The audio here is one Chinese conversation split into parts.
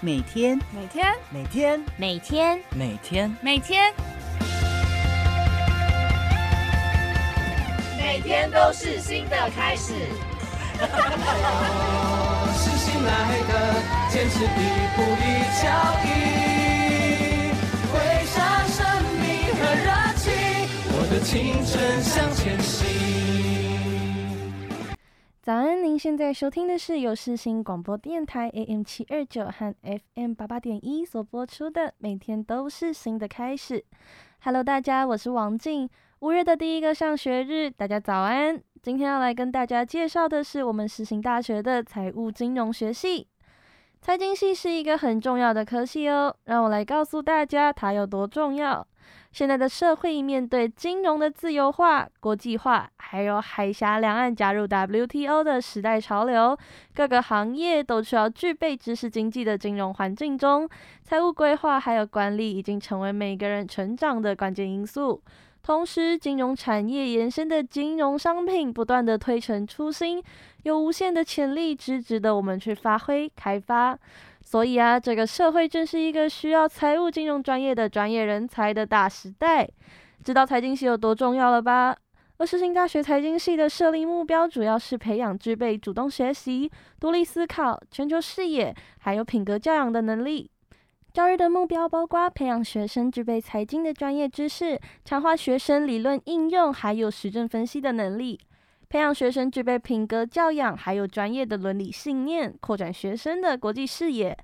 每天，每天，每天，每天，每天，每天，每天都是新的开始。是新来的，坚持一步一脚印，挥洒生命和热情，我的青春向前行。早安，您现在收听的是由世新广播电台 AM 七二九和 FM 八八点一所播出的《每天都是新的开始》。Hello，大家，我是王静。五月的第一个上学日，大家早安。今天要来跟大家介绍的是我们世新大学的财务金融学系。财经系是一个很重要的科系哦，让我来告诉大家它有多重要。现在的社会面对金融的自由化、国际化，还有海峡两岸加入 WTO 的时代潮流，各个行业都需要具备知识经济的金融环境中，财务规划还有管理已经成为每个人成长的关键因素。同时，金融产业延伸的金融商品不断的推陈出新，有无限的潜力，值值得我们去发挥开发。所以啊，这个社会正是一个需要财务金融专业的专业人才的大时代。知道财经系有多重要了吧？而世新大学财经系的设立目标，主要是培养具备主动学习、独立思考、全球视野，还有品格教养的能力。教育的目标包括培养学生具备财经的专业知识，强化学生理论应用还有实证分析的能力。培养学生具备品格教养，还有专业的伦理信念，扩展学生的国际视野。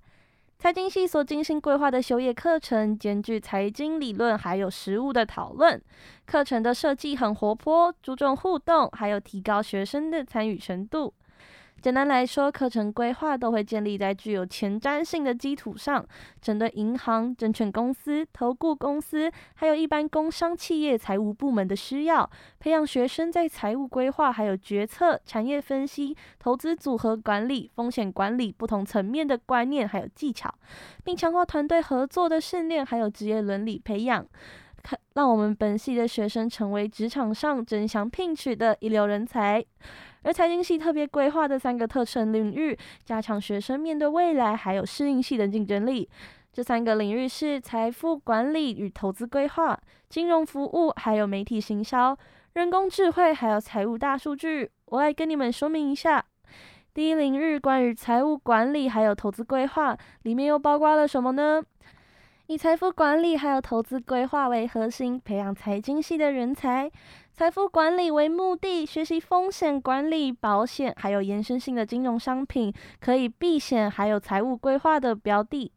财经系所精心规划的修业课程，兼具财经理论还有实务的讨论。课程的设计很活泼，注重互动，还有提高学生的参与程度。简单来说，课程规划都会建立在具有前瞻性的基础上，针对银行、证券公司、投顾公司，还有一般工商企业财务部门的需要，培养学生在财务规划、还有决策、产业分析、投资组合管理、风险管理不同层面的观念还有技巧，并强化团队合作的训练，还有职业伦理培养，让我们本系的学生成为职场上争相聘取的一流人才。而财经系特别规划的三个特征领域，加强学生面对未来还有适应系的竞争力。这三个领域是财富管理与投资规划、金融服务，还有媒体行销、人工智慧，还有财务大数据。我来跟你们说明一下。第一领域关于财务管理还有投资规划，里面又包括了什么呢？以财富管理还有投资规划为核心，培养财经系的人才。财富管理为目的，学习风险管理、保险，还有延伸性的金融商品，可以避险，还有财务规划的标的。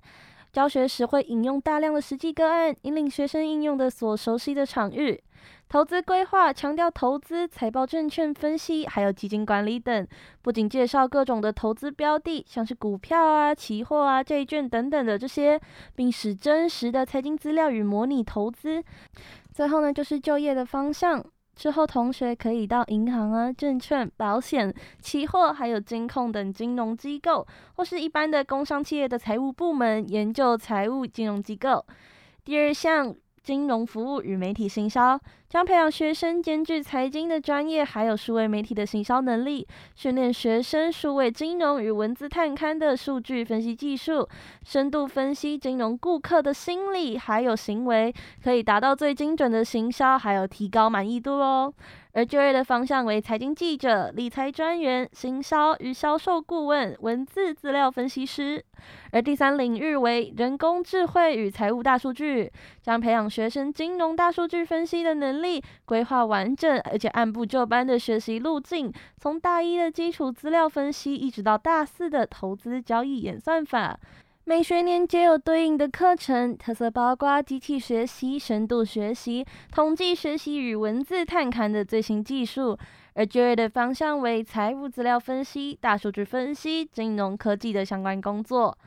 教学时会引用大量的实际个案，引领学生应用的所熟悉的场域。投资规划强调投资、财报、证券分析，还有基金管理等，不仅介绍各种的投资标的，像是股票啊、期货啊、债券等等的这些，并使真实的财经资料与模拟投资。最后呢，就是就业的方向。之后，同学可以到银行啊、证券、保险、期货，还有金控等金融机构，或是一般的工商企业的财务部门研究财务金融机构。第二项。金融服务与媒体行销将培养学生兼具财经的专业，还有数位媒体的行销能力，训练学生数位金融与文字探勘的数据分析技术，深度分析金融顾客的心理还有行为，可以达到最精准的行销，还有提高满意度哦。而就业的方向为财经记者、理财专员、行销与销售顾问、文字资料分析师。而第三领域为人工智慧与财务大数据，将培养学生金融大数据分析的能力，规划完整而且按部就班的学习路径，从大一的基础资料分析，一直到大四的投资交易演算法。每学年皆有对应的课程，特色包括机器学习、深度学习、统计学习与文字探勘的最新技术。而就业的方向为财务资料分析、大数据分析、金融科技的相关工作。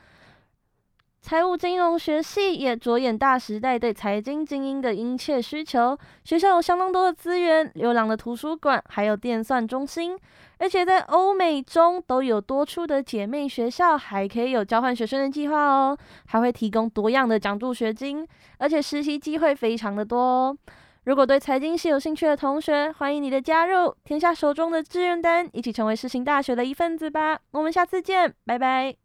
财务金融学系也着眼大时代对财经精英的殷切需求，学校有相当多的资源，流浪的图书馆，还有电算中心，而且在欧美中都有多处的姐妹学校，还可以有交换学生的计划哦，还会提供多样的奖助学金，而且实习机会非常的多哦。如果对财经系有兴趣的同学，欢迎你的加入，填下手中的志愿单，一起成为世新大学的一份子吧。我们下次见，拜拜。